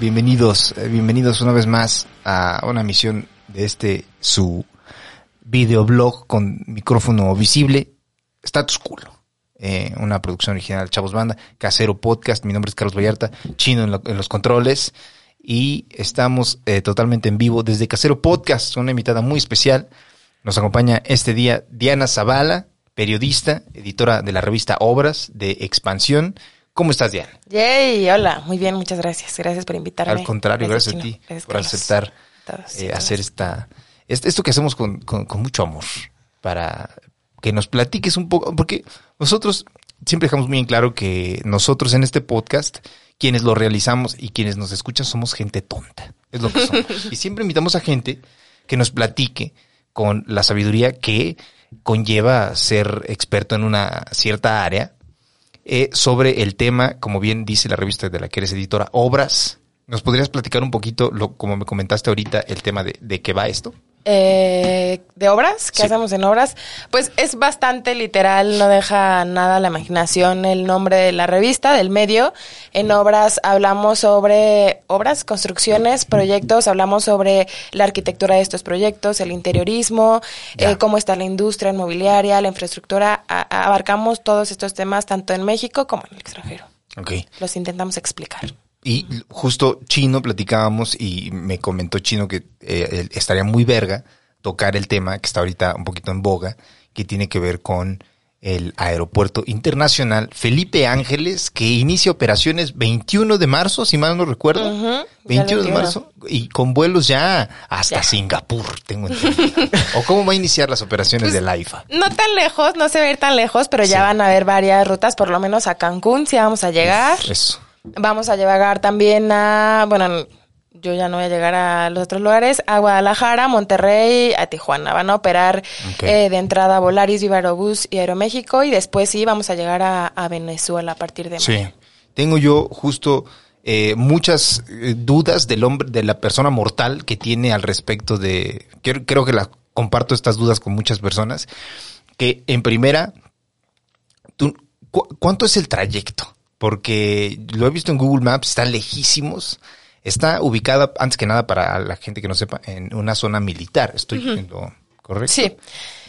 Bienvenidos, eh, bienvenidos una vez más a una misión de este su videoblog con micrófono visible, Status Cool. Eh, una producción original Chavos Banda, Casero Podcast, mi nombre es Carlos Vallarta, chino en los controles y estamos eh, totalmente en vivo desde Casero Podcast, una invitada muy especial. Nos acompaña este día Diana Zavala, periodista, editora de la revista Obras de Expansión. ¿Cómo estás, Diana? Yay, hola, muy bien, muchas gracias. Gracias por invitarme. Al contrario, gracias, a ti Gracias, por aceptar Todos, eh, todos. hacer esta est- esto que hacemos con, con- con mucho amor para que nos platiques un poco porque nosotros siempre dejamos muy en claro que nosotros en este podcast quienes lo realizamos y quienes nos escuchan somos gente tonta es lo que somos y siempre invitamos a gente que nos platique con la sabiduría que conlleva ser experto en una cierta área eh, sobre el tema, como bien dice la revista de la que eres editora, obras. ¿Nos podrías platicar un poquito, lo, como me comentaste ahorita, el tema de, de qué va esto? Eh, ¿De obras? ¿Qué Sí. hacemos en obras? Pues es bastante literal, no deja nada a la imaginación el nombre de la revista, del medio. En obras hablamos sobre obras, construcciones, proyectos, hablamos sobre la arquitectura de estos proyectos, el interiorismo, eh, cómo está la industria inmobiliaria, la infraestructura. A- abarcamos todos estos temas tanto en México como en el extranjero. Ok. Los intentamos explicar. Y justo Chino platicábamos y me comentó Chino que eh, estaría muy verga tocar el tema que está ahorita un poquito en boga, que tiene que ver con el aeropuerto internacional Felipe Ángeles, que inicia operaciones 21 de marzo, si mal no recuerdo. Ya 21 de 21. marzo y con vuelos ya hasta Ya. Singapur, tengo entendido. ¿O cómo va a iniciar las operaciones Pues, de la IFA? No tan lejos, no se va a ir tan lejos, pero Sí. ya van a haber varias rutas, por lo menos a Cancún, sí vamos a llegar. Eso. Vamos a llegar también a, bueno, yo ya no voy a llegar a los otros lugares, a Guadalajara, Monterrey, a Tijuana. Van a operar eh, de entrada Volaris, Viva Aerobús y Aeroméxico y después sí vamos a llegar a, a Venezuela a partir de Sí. mayo. Tengo yo justo eh, muchas eh, dudas del hombre, de la persona mortal que tiene al respecto de. Creo, creo que las comparto estas dudas con muchas personas. Que en primera, tú, cu- ¿cuánto es el trayecto? Porque lo he visto en Google Maps, está lejísimos. Está ubicada, antes que nada, para la gente que no sepa, en una zona militar. Estoy en lo correcto. Sí.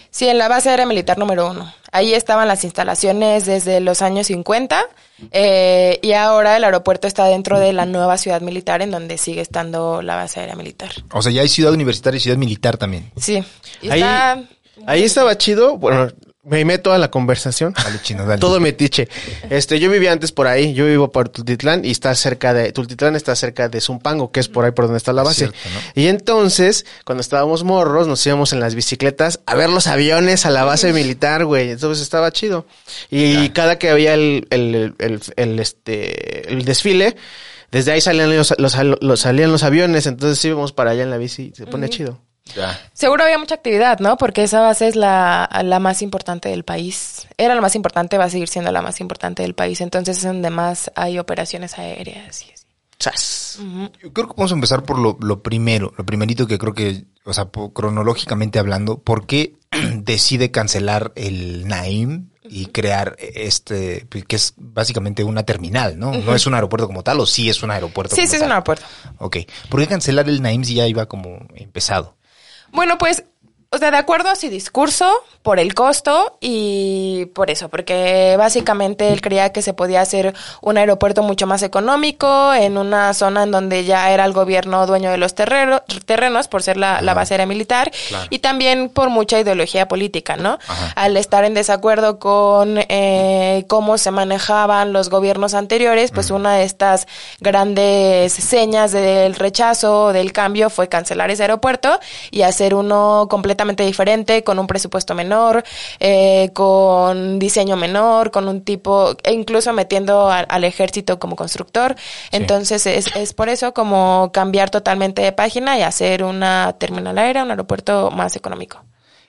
Sí, en la base aérea militar número uno. Ahí estaban las instalaciones desde los años 50 eh, y ahora el aeropuerto está dentro de la nueva ciudad militar en donde sigue estando la base aérea militar. O sea, ya hay ciudad universitaria y ciudad militar también. Sí. Ahí, está- ahí estaba chido. Bueno, me meto a la conversación. Dale, chino, dale. Todo metiche. Este, yo vivía antes por ahí. Yo vivo por Tultitlán y está cerca de Tultitlán está cerca de Zumpango, que es por ahí por donde está la base. Cierto, ¿no? Y entonces, cuando estábamos morros, nos íbamos en las bicicletas a ver los aviones a la base militar, güey. Entonces estaba chido. Y cada que había el, el, el, el, este, el desfile, desde ahí salían los, los, los- salían los aviones. Entonces íbamos para allá en la bici. Se pone chido. Ya. Seguro había mucha actividad, ¿no? Porque esa base es la, la más importante del país. Era la más importante, va a seguir siendo la más importante del país. Entonces es donde más hay operaciones aéreas y así. Yo creo que vamos a empezar por lo, lo primero, lo primerito que creo que, o sea, cronológicamente hablando, ¿por qué decide cancelar el Naim y crear este, pues, que es básicamente una terminal, ¿no? No es un aeropuerto como tal, o sí es un aeropuerto Sí, como sí, es tal? un aeropuerto. Ok. ¿Por qué cancelar el Naim si ya iba como empezado? Bueno, pues, o sea, de acuerdo a su discurso, por el costo y por eso, porque básicamente él creía que se podía hacer un aeropuerto mucho más económico en una zona en donde ya era el gobierno dueño de los terreno- terrenos por ser la, la base aérea militar Claro. y también por mucha ideología política, ¿no? Ajá. Al estar en desacuerdo con eh, cómo se manejaban los gobiernos anteriores, pues una de estas grandes señas del rechazo, del cambio, fue cancelar ese aeropuerto y hacer uno completamente diferente, con un presupuesto menor, eh, con diseño menor, con un tipo, e incluso metiendo a- al ejército como constructor. Entonces es, es por eso como cambiar totalmente de página y hacer una terminal aérea, un aeropuerto más económico.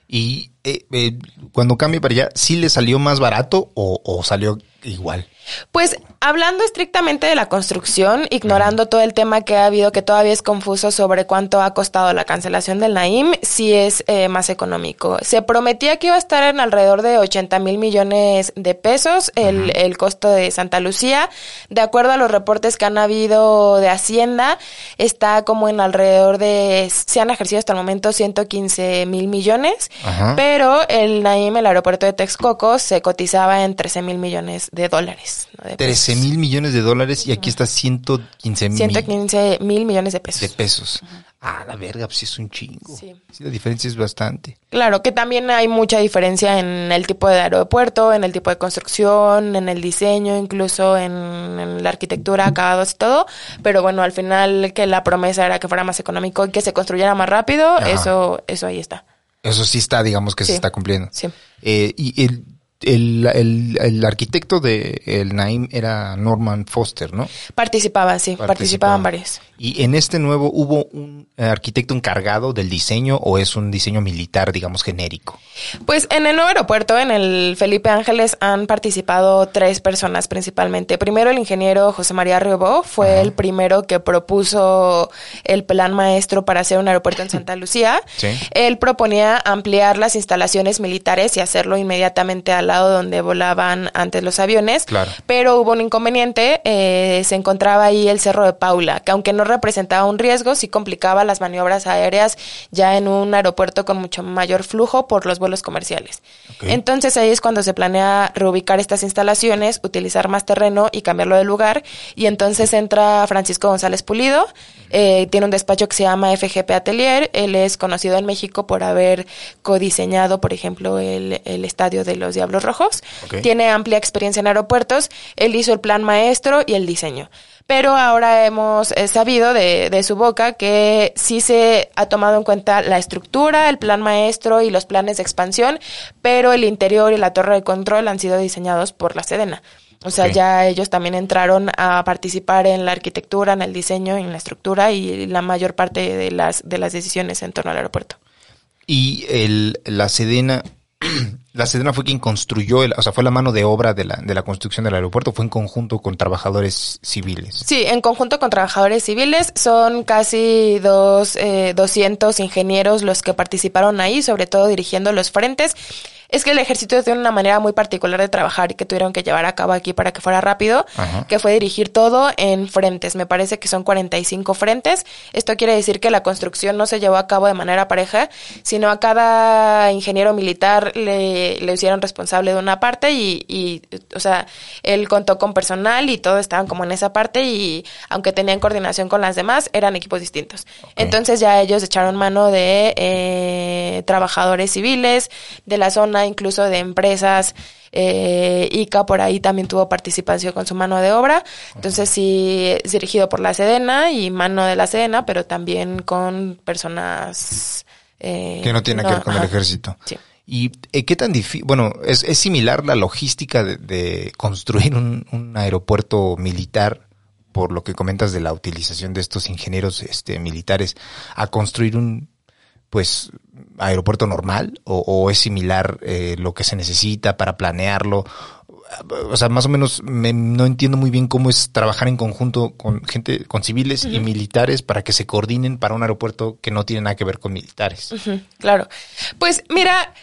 Y eh, eh, cuando cambia para allá, ¿sí le salió más barato o, o salió igual? Pues hablando estrictamente de la construcción, ignorando todo el tema que ha habido, que todavía es confuso sobre cuánto ha costado la cancelación del Naim, sí es eh, más económico. Se prometía que iba a estar en alrededor de 80 mil millones de pesos el, el, costo de Santa Lucía. De acuerdo a los reportes que han habido de Hacienda, está como en alrededor de, se han ejercido hasta el momento 115 mil millones, Ajá. pero el Naim, el aeropuerto de Texcoco, se cotizaba en 13 mil millones de dólares. ¿No? De 13 mil millones de dólares y aquí está 115 mil 115 mil millones de pesos. de pesos. Ah, la verga, pues es un chingo. Sí. Sí. la diferencia es bastante. Claro, que también hay mucha diferencia en el tipo de aeropuerto, en el tipo de construcción, en el diseño, incluso en, en la arquitectura, acabados y todo. Pero bueno, al final que la promesa era que fuera más económico y que se construyera más rápido, Ajá. eso, eso ahí está. Eso sí está, digamos que se está cumpliendo. Sí. Eh, y el, el, el, el arquitecto de el Naim era Norman Foster, ¿no? Participaba, sí, participaban varios. Y en este nuevo hubo un eh, arquitecto encargado del diseño o es un diseño militar, digamos, genérico. Pues en el nuevo aeropuerto, en el Felipe Ángeles, han participado tres personas principalmente. Primero, el ingeniero José María Riobó fue Ajá. el primero que propuso el plan maestro para hacer un aeropuerto en Santa Lucía. Sí. Él proponía ampliar las instalaciones militares y hacerlo inmediatamente al lado donde volaban antes los aviones. Claro. Pero hubo un inconveniente, eh, se encontraba ahí el Cerro de Paula, que aunque no representaba un riesgo, sí complicaba las maniobras aéreas ya en un aeropuerto con mucho mayor flujo por los vuelos comerciales. Entonces ahí es cuando se planea reubicar estas instalaciones, utilizar más terreno y cambiarlo de lugar. Y entonces entra Francisco González Pulido, eh, tiene un despacho que se llama FGP Atelier, él es conocido en México por haber codiseñado, por ejemplo, el, el estadio de los Diablos Rojos. Tiene amplia experiencia en aeropuertos, él hizo el plan maestro y el diseño. Pero ahora hemos eh, sabido de, de su boca que sí se ha tomado en cuenta la estructura, el plan maestro y los planes de expansión, pero el interior y la torre de control han sido diseñados por la Sedena. O sea, ya ellos también entraron a participar en la arquitectura, en el diseño, en la estructura y la mayor parte de las, de las decisiones en torno al aeropuerto. Y el, la Sedena, la Sedena fue quien construyó, el, o sea, fue la mano de obra de la, de la construcción del aeropuerto, fue en conjunto con trabajadores civiles. Sí, en conjunto con trabajadores civiles son casi dos, eh, 200 ingenieros los que participaron ahí, sobre todo dirigiendo los frentes. Es que el ejército tiene una manera muy particular de trabajar y que tuvieron que llevar a cabo aquí para que fuera rápido, Ajá. que fue dirigir todo en frentes. Me parece que son 45 frentes. Esto quiere decir que la construcción no se llevó a cabo de manera pareja, sino a cada ingeniero militar le, le hicieron responsable de una parte y, y, o sea, él contó con personal y todos estaban como en esa parte y aunque tenían coordinación con las demás, eran equipos distintos. Entonces ya ellos echaron mano de eh, trabajadores civiles de la zona, incluso de empresas. Eh, ICA por ahí también tuvo participación con su mano de obra. Entonces sí, es dirigido por la Sedena y mano de la Sedena, pero también con personas... eh, Que no tiene que ver con el ejército. Sí. ¿Y eh, qué tan difícil? Bueno, es, es similar la logística de, de construir un, un aeropuerto militar, por lo que comentas de la utilización de estos ingenieros este, militares, a construir un pues aeropuerto normal o, o es similar eh, lo que se necesita para planearlo o sea más o menos me- no entiendo muy bien cómo es trabajar en conjunto con gente con civiles y militares para que se coordinen para un aeropuerto que no tiene nada que ver con militares. Claro. Pues mira,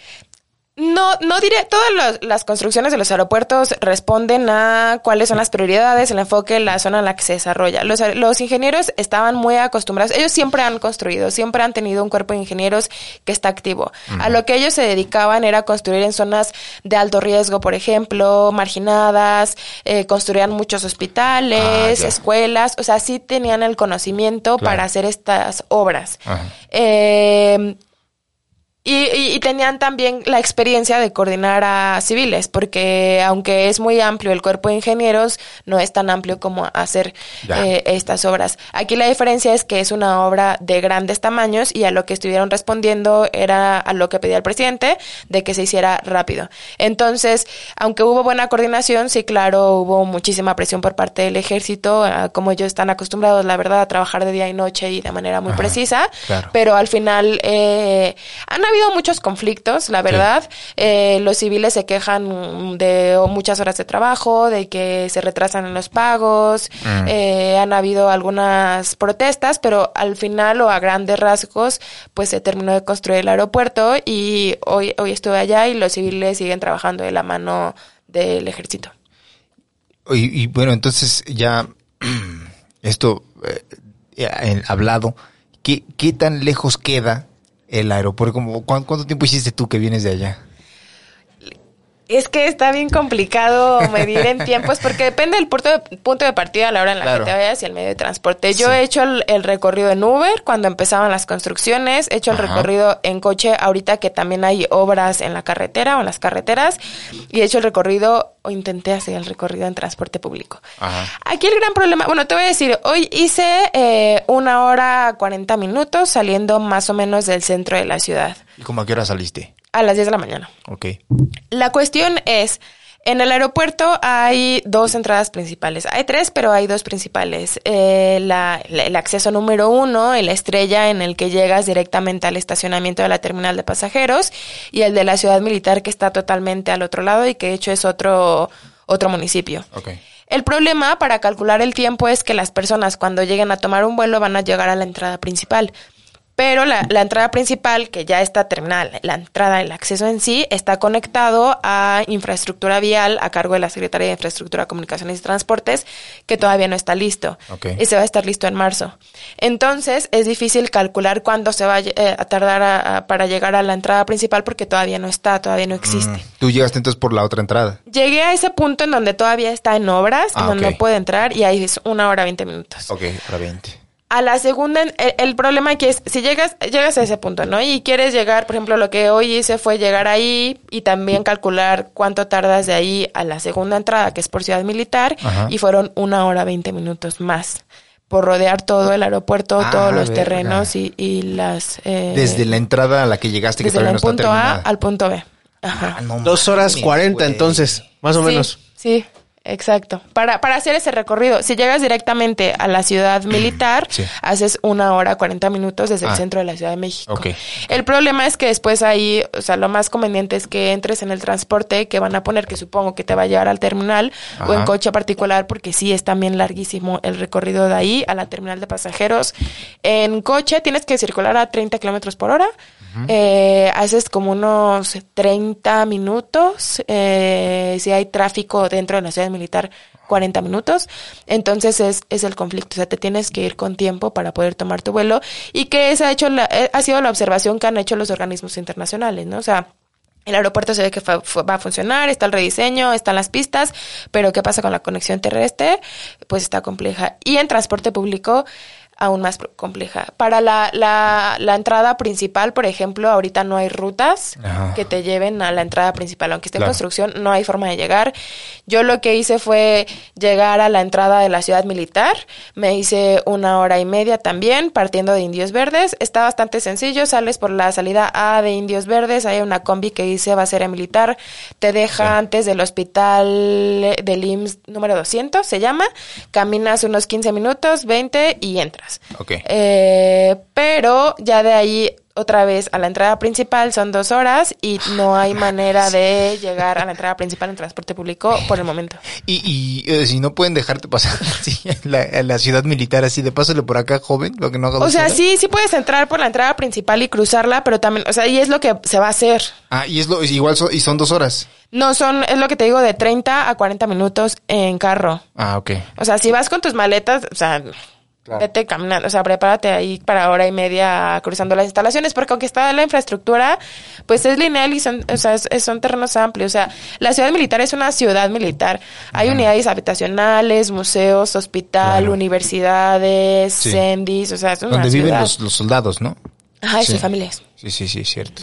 no, no diré, todas las construcciones de los aeropuertos responden a cuáles son las prioridades, el enfoque, la zona en la que se desarrolla. Los, los ingenieros estaban muy acostumbrados, ellos siempre han construido, siempre han tenido un cuerpo de ingenieros que está activo. A lo que ellos se dedicaban era construir en zonas de alto riesgo, por ejemplo, marginadas, eh, construían muchos hospitales, Ah, escuelas, o sea, sí tenían el conocimiento Claro. para hacer estas obras. Ajá. Eh, y, y- y tenían también la experiencia de coordinar a civiles, porque aunque es muy amplio el cuerpo de ingenieros, no es tan amplio como hacer eh, estas obras. Aquí la diferencia es que es una obra de grandes tamaños y a lo que estuvieron respondiendo era a lo que pedía el presidente, de que se hiciera rápido. Entonces, aunque hubo buena coordinación, sí, claro, hubo muchísima presión por parte del ejército, como ellos están acostumbrados, la verdad, a trabajar de día y noche y de manera muy Ajá, precisa, claro. pero al final eh, han habido habido muchos conflictos, la verdad. Eh, los civiles se quejan de muchas horas de trabajo, de que se retrasan en los pagos, Mm. eh, han habido algunas protestas, pero al final o a grandes rasgos, pues se terminó de construir el aeropuerto y hoy, hoy estuve allá y los civiles siguen trabajando de la mano del ejército. Y, y bueno, entonces ya esto eh, hablado, ¿qué, ¿qué tan lejos queda el aeropuerto? Como, ¿cuán- ¿Cuánto tiempo hiciste tú que vienes de allá? Es que está bien complicado medir en tiempos porque depende del punto de, punto de partida a la hora en la Claro. que te vayas y el medio de transporte. Yo Sí. he hecho el, el recorrido en Uber cuando empezaban las construcciones, he hecho el Ajá. recorrido en coche ahorita que también hay obras en la carretera o en las carreteras y he hecho el recorrido o intenté hacer el recorrido en transporte público. Ajá. Aquí el gran problema, bueno, te voy a decir, hoy hice eh, una hora 40 minutos saliendo más o menos del centro de la ciudad ¿Y como a qué hora saliste? A las 10 de la mañana. Ok. La cuestión es, en el aeropuerto hay dos entradas principales. Hay tres, pero hay dos principales. Eh, la- la- el acceso número uno, el estrella en el que llegas directamente al estacionamiento de la terminal de pasajeros, y el de la ciudad militar que está totalmente al otro lado y que de hecho es otro, otro municipio. Ok. El problema para calcular el tiempo es que las personas cuando lleguen a tomar un vuelo van a llegar a la entrada principal. Pero la, la entrada principal, que ya está terminada, la entrada, el acceso en sí, está conectado a infraestructura vial a cargo de la Secretaría de Infraestructura, Comunicaciones y Transportes, que todavía no está listo. Ok. Y se va a estar listo en marzo. Entonces, es difícil calcular cuándo se va a, eh, a tardar a- a- para llegar a la entrada principal porque todavía no está, todavía no existe. Mm. Tú llegaste entonces por la otra entrada. Llegué a ese punto en donde todavía está en obras, Ah, en donde no puede entrar y ahí es una hora veinte minutos. Ok, hora 20. A la segunda, el, el problema aquí es, si llegas, llegas a ese punto, ¿no? Y quieres llegar, por ejemplo, lo que hoy hice fue llegar ahí y también calcular cuánto tardas de ahí a la segunda entrada, que es por Ciudad Militar, Ajá. y fueron una hora veinte minutos más por rodear todo el aeropuerto, Ah, todos los verga. terrenos y, y las... eh, Desde la entrada a la que llegaste, que desde todavía el no está punto A al punto B. Ajá. Ah, no Dos horas cuarenta, entonces, más o Sí, menos. Sí, exacto. Para, para hacer ese recorrido, si llegas directamente a la ciudad militar, Sí. haces una hora 40 minutos desde Ah. el centro de la Ciudad de México. El problema es que después ahí, o sea, lo más conveniente es que entres en el transporte que van a poner, que supongo que te va a llevar al terminal o en coche particular, porque sí es también larguísimo el recorrido de ahí a la terminal de pasajeros. En coche tienes que circular a 30 kilómetros por hora. Eh, haces como unos 30 minutos. eh, si hay tráfico dentro de la ciudad militar, 40 minutos. Entonces es, es el conflicto. O sea, te tienes que ir con tiempo para poder tomar tu vuelo. Y que esa ha, hecho la, eh, ha sido la observación que han hecho los organismos internacionales, ¿no? O sea, el aeropuerto se ve que va a funcionar, está el rediseño, están las pistas, pero ¿qué pasa con la conexión terrestre? Pues está compleja. Y en transporte público, aún más compleja. Para la, la, la entrada principal, por ejemplo, ahorita no hay rutas Ajá. que te lleven a la entrada principal. Aunque esté Claro. en construcción, no hay forma de llegar. Yo lo que hice fue llegar a la entrada de la ciudad militar. Me hice una hora y media también, partiendo de Indios Verdes. Está bastante sencillo. Sales por la salida A de Indios Verdes. Hay una combi que dice va a ser militar. Te deja antes del hospital del IMSS número 200, se llama. Caminas unos 15 minutos, 20 y entras. Ok. Eh, pero ya de ahí otra vez a la entrada principal son dos horas y no hay manera de llegar a la entrada principal en transporte público por el momento. Y, y eh, si no pueden dejarte pasar así, en la, en la ciudad militar así de pásale por acá, joven, lo que no haga O sea, horas. sí, sí puedes entrar por la entrada principal y cruzarla, pero también, o sea, y es lo que se va a hacer. Ah, y es lo, igual so- y son dos horas. No, son, es lo que te digo, de 30 a 40 minutos en carro. Ah, ok. O sea, si vas con tus maletas, o sea, Claro. vete caminando, o sea, prepárate ahí para hora y media cruzando las instalaciones, porque aunque está la infraestructura, pues es lineal y son, o sea, es- son terrenos amplios. O sea, la ciudad militar es una ciudad militar. Hay unidades habitacionales, museos, hospital, Claro. universidades, Sí. sendis, o sea, es una Donde viven ciudad. los, los soldados, ¿no? Ajá, y Sí. sus familias. Sí, sí, sí, cierto.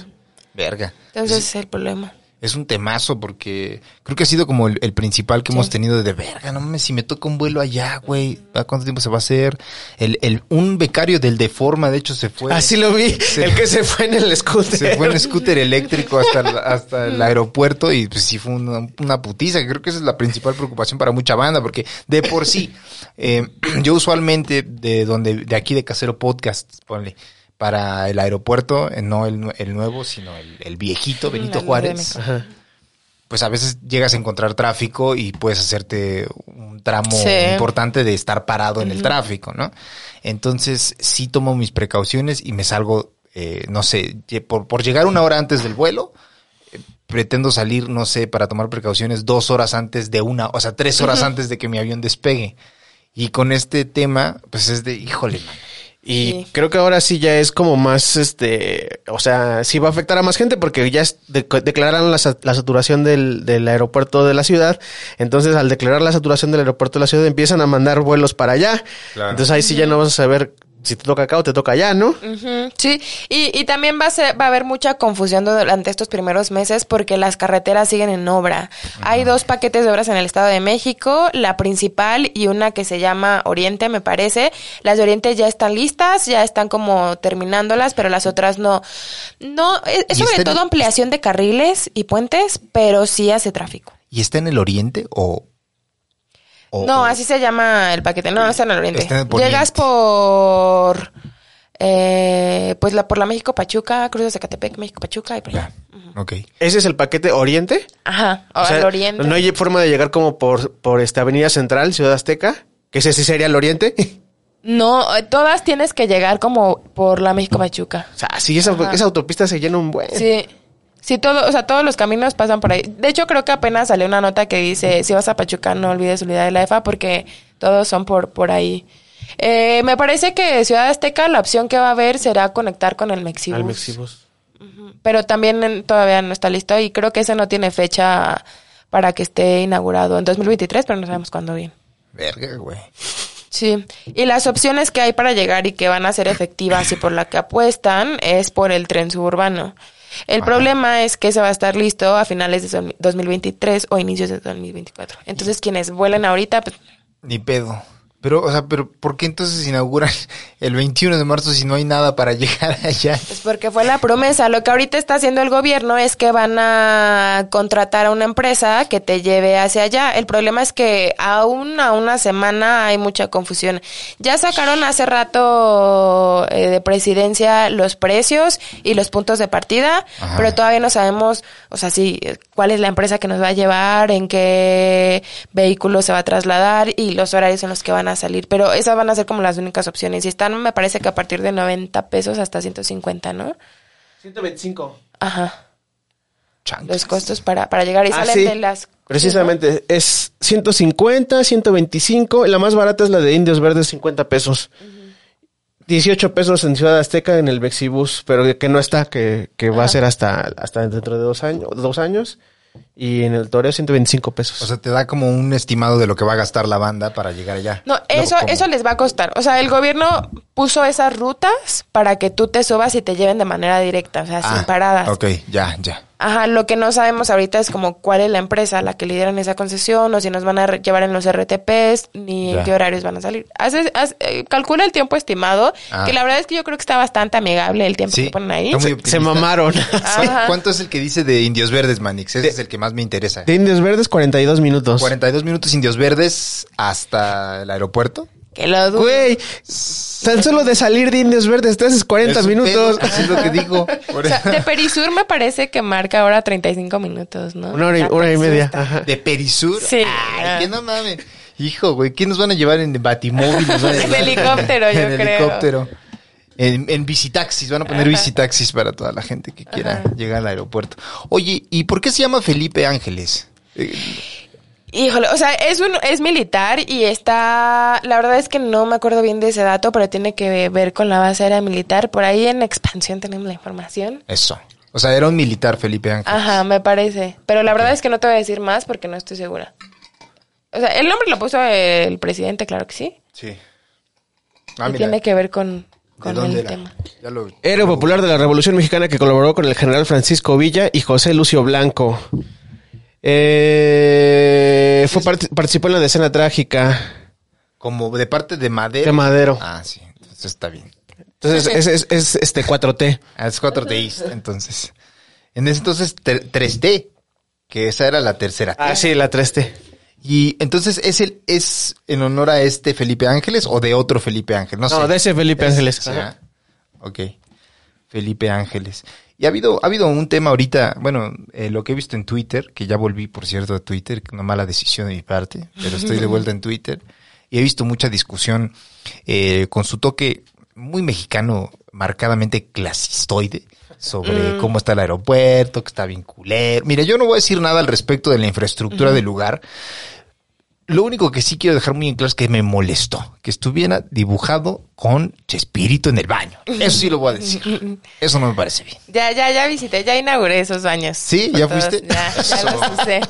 Verga. Entonces ese es el problema. Es un temazo porque creo que ha sido como el, el principal que Sí. hemos tenido de verga, no mames, si me toca un vuelo allá, güey, ¿a cuánto tiempo se va a hacer? El, el, un becario del Deforma, de hecho, se fue. Así lo vi, el que se fue en el scooter. Se fue en scooter eléctrico hasta el, hasta el aeropuerto y pues sí fue una, una putiza, que creo que esa es la principal preocupación para mucha banda, porque de por sí, eh, yo usualmente de donde, de aquí de Casero Podcast, ponle, para el aeropuerto, eh, no el, nue- el nuevo, sino el, el viejito Benito Juárez, Ajá. pues a veces llegas a encontrar tráfico y puedes hacerte un tramo Sí. importante de estar parado en el tráfico, ¿no? Entonces sí tomo mis precauciones y me salgo, eh, no sé, por, por llegar una hora antes del vuelo, eh, pretendo salir, no sé, para tomar precauciones dos horas antes de una, o sea, tres horas antes de que mi avión despegue. Y con este tema, pues es de, híjole, man. Y Sí. creo que ahora sí ya es como más, este, o sea, sí va a afectar a más gente porque ya es- de- declararon la, sa- la saturación del, del aeropuerto de la ciudad. Entonces, al declarar la saturación del aeropuerto de la ciudad, empiezan a mandar vuelos para allá. Claro. Entonces ahí sí ya no vas a saber si te toca acá o te toca allá, ¿no? Sí, y, y también va a, ser, va a haber mucha confusión durante estos primeros meses porque las carreteras siguen en obra. Hay dos paquetes de obras en el Estado de México, la principal y una que se llama Oriente, me parece. Las de Oriente ya están listas, ya están como terminándolas, pero las otras no. No, es, es ¿Y sobre todo ampliación de carriles y puentes, pero sí hace tráfico. ¿Y está en el oriente o...? O- no, o- así se llama el paquete. No, no está en el oriente. Está en el poniente. Llegas por. Eh, pues la por la México Pachuca, cruzas de Catepec, México Pachuca y por allá. Ya, ok. Ese es el paquete Oriente. Ajá, o O sea, oriente. No hay forma de llegar como por, por esta Avenida Central, Ciudad Azteca, que ese sí sería el Oriente. No, eh, todas tienes que llegar como por la México Pachuca. o sea, sí, esa, esa autopista se llena un buen. Sí. Sí, todo, o sea, todos los caminos pasan por ahí. De hecho, creo que apenas salió una nota que dice, si vas a Pachuca, no olvides unidad de la EFA porque todos son por, por ahí. Eh, me parece que Ciudad Azteca la opción que va a haber será conectar con el Mexibus. Al Mexibus. pero también todavía no está listo y creo que ese no tiene fecha para que esté inaugurado en 2023, pero no sabemos cuándo bien. Verga, güey. Sí, y las opciones que hay para llegar y que van a ser efectivas y por la que apuestan es por el tren suburbano. El problema es que se va a estar listo a finales de dos- 2023 o inicios de 2024. Entonces, quienes vuelen ahorita, pues, Ni pedo. Pero, o sea, pero ¿por qué entonces inauguran el 21 de marzo si no hay nada para llegar allá? Pues porque fue la promesa. Lo que ahorita está haciendo el gobierno es que van a contratar a una empresa que te lleve hacia allá. El problema es que aún a una semana hay mucha confusión. Ya sacaron hace rato eh, de presidencia los precios y los puntos de partida, Ajá. pero todavía no sabemos, o sea, sí, cuál es la empresa que nos va a llevar, en qué vehículo se va a trasladar y los horarios en los que van a salir. Pero esas van a ser como las únicas opciones. Y están, me parece que a partir de 90 pesos hasta 150, ¿no? 125. Ajá. Los costos para, para llegar y Ah, salen sí. de las... Precisamente, es 150, 125. La más barata es la de Indios Verdes, 50 pesos. 18 pesos en Ciudad Azteca en el Bexibus, pero que no está, que, que va a ser hasta, hasta dentro de dos años, dos años. Y en el Toreo 125 pesos. O sea, te da como un estimado de lo que va a gastar la banda para llegar allá. No, eso, eso les va a costar. O sea, el gobierno puso esas rutas para que tú te subas y te lleven de manera directa, o sea, sin Ah, paradas. Ok, ya, ya. Ajá, lo que no sabemos ahorita es como cuál es la empresa a la que lideran esa concesión o si nos van a llevar en los RTPs ni Ya. en qué horarios van a salir. Hace, haz- eh, calcula el tiempo estimado, Ah. que la verdad es que yo creo que está bastante amigable el tiempo Sí, que ponen ahí. Se mamaron. Ajá. ¿Cuánto es el que dice de Indios Verdes, Manix? Ese es el que más me interesa. De Indios Verdes, 42 minutos. 42 minutos Indios Verdes hasta el aeropuerto. Que lo dudo. Güey, tan solo de salir de Indios Verdes te haces 40 Es minutos. pedo, Así es lo que digo. O sea, de Perisur me parece que marca ahora 35 minutos, ¿no? Una hora y, Ah, hora y media. Ajá. De Perisur. Sí. Ay, que no mames. Hijo, güey, ¿quién nos van a llevar en Batimóvil? En helicóptero, yo en creo. helicóptero. En, en visitaxis, van a poner Ajá. visitaxis para toda la gente que quiera llegar al aeropuerto. Oye, ¿y por qué se llama Felipe Ángeles? Eh, Híjole, o sea, es un es militar y está, la verdad es que no me acuerdo bien de ese dato, pero tiene que ver con la base aérea militar. Por ahí en expansión tenemos la información. Eso. O sea, era un militar Felipe Ángeles. Ajá, me parece. Pero la verdad es que no te voy a decir más porque no estoy segura. O sea, el nombre lo puso el presidente, claro que sí. Sí. y tiene que ver con, ¿De con dónde el era? tema. Ya lo- Héroe popular de la Revolución Mexicana que colaboró con el general Francisco Villa y José Lucio Blanco. Eh, fue part- participó en la decena trágica Como de parte de Madero. de Madero. Ah, sí. Entonces está bien. Entonces es, es, es, este 4T. Ah, es 4 T, entonces. En ese entonces, ter- 3T, que esa era la tercera T. Ah, sí, la 3T. Y entonces, ¿es el es en honor a este Felipe Ángeles o de otro Felipe Ángel? No, No, sé. de ese Felipe Es- Ángeles. Ajá. ¿ah? Ok. Felipe Ángeles. Y ha habido, ha habido un tema ahorita, bueno, eh, lo que he visto en Twitter, que ya volví, por cierto, a Twitter, una mala decisión de mi parte, pero estoy de vuelta en Twitter, y he visto mucha discusión eh, con su toque muy mexicano, marcadamente clasistoide, sobre cómo está el aeropuerto, que está bien culero. Mira, yo no voy a decir nada al respecto de la infraestructura del lugar. Lo único que sí quiero dejar muy en claro es que me molestó que estuviera dibujado con Chespirito en el baño. Eso sí lo voy a decir. Eso no me parece bien. Ya, ya, ya visité, ya inauguré esos baños. ¿Sí? ¿Ya Todos, fuiste? Ya, ya los usé.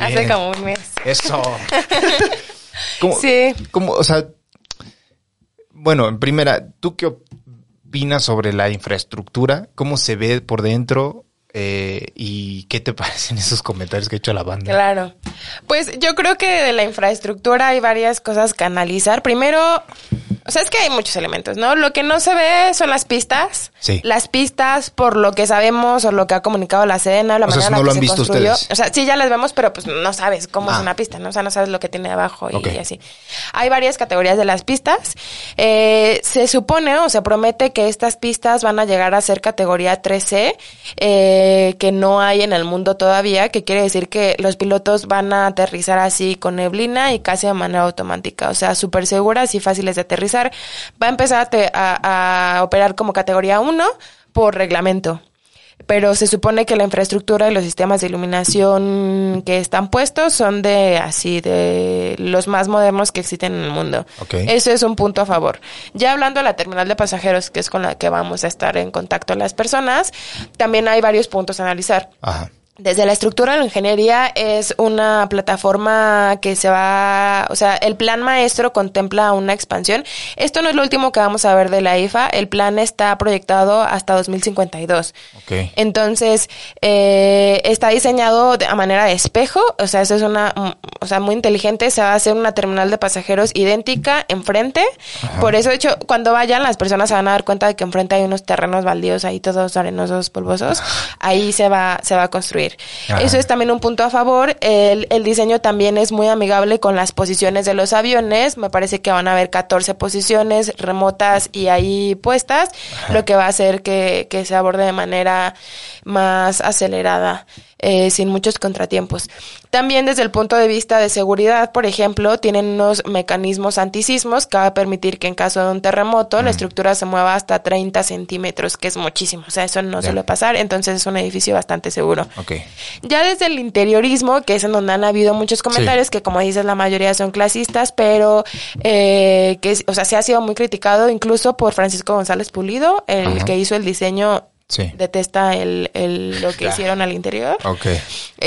Hace como un mes. Eso. ¿Cómo, Sí. cómo, o sea, bueno, en primera, ¿tú qué opinas sobre la infraestructura? ¿Cómo se ve por dentro? Eh, ¿Y qué te parecen esos comentarios que ha hecho la banda? Claro. Pues yo creo que de la infraestructura hay varias cosas que analizar. Primero, o sea, es que hay muchos elementos, ¿no? Lo que no se ve son las pistas. Sí. Las pistas, por lo que sabemos o lo que ha comunicado la Sedena, la O sea, manera en no la lo que han se visto construyó. ustedes. O sea, sí, ya las vemos, pero pues no sabes cómo Ah. es una pista, ¿no? O sea, no sabes lo que tiene abajo y, así. Hay varias categorías de las pistas. Eh, se supone o se promete que estas pistas van a llegar a ser categoría 3C, eh, que no hay en el mundo todavía, que quiere decir que los pilotos van a aterrizar así con neblina y casi de manera automática, o sea, súper seguras y fáciles de aterrizar. Va a empezar a, te- a- a operar como categoría 1 por reglamento pero se supone que la infraestructura y los sistemas de iluminación que están puestos son de así de los más modernos que existen en el mundo. Ok. Eso es un punto a favor. Ya hablando de la terminal de pasajeros, que es con la que vamos a estar en contacto las personas, también hay varios puntos a analizar. Ajá. Desde la estructura de la ingeniería es una plataforma que se va, o sea, el plan maestro contempla una expansión. Esto no es lo último que vamos a ver de la IFA, el plan está proyectado hasta 2052. Ok. Entonces, eh, está diseñado de, a manera de espejo, o sea, eso es una, mm, o sea, muy inteligente, se va a hacer una terminal de pasajeros idéntica enfrente. Por eso, de hecho, cuando vayan, las personas se van a dar cuenta de que enfrente hay unos terrenos baldíos ahí todos arenosos, polvosos. Ahí se va, se va a construir. Ajá. Eso es también un punto a favor. El, el diseño también es muy amigable con las posiciones de los aviones. Me parece que van a haber 14 posiciones remotas y ahí puestas, lo que va a hacer que, que se aborde de manera más acelerada. Eh, sin muchos contratiempos. También desde el punto de vista de seguridad, por ejemplo, tienen unos mecanismos antisismos que va a permitir que en caso de un terremoto la estructura se mueva hasta 30 centímetros, que es muchísimo. O sea, eso no suele pasar, entonces es un edificio bastante seguro. Ya desde el interiorismo, que es en donde han habido muchos comentarios, que como dices, la mayoría son clasistas, pero eh, que, o sea, se ha sido muy criticado incluso por Francisco González Pulido, el que hizo el diseño. Sí. Detesta el, el- lo que Ya. hicieron al interior. Ok. Eh,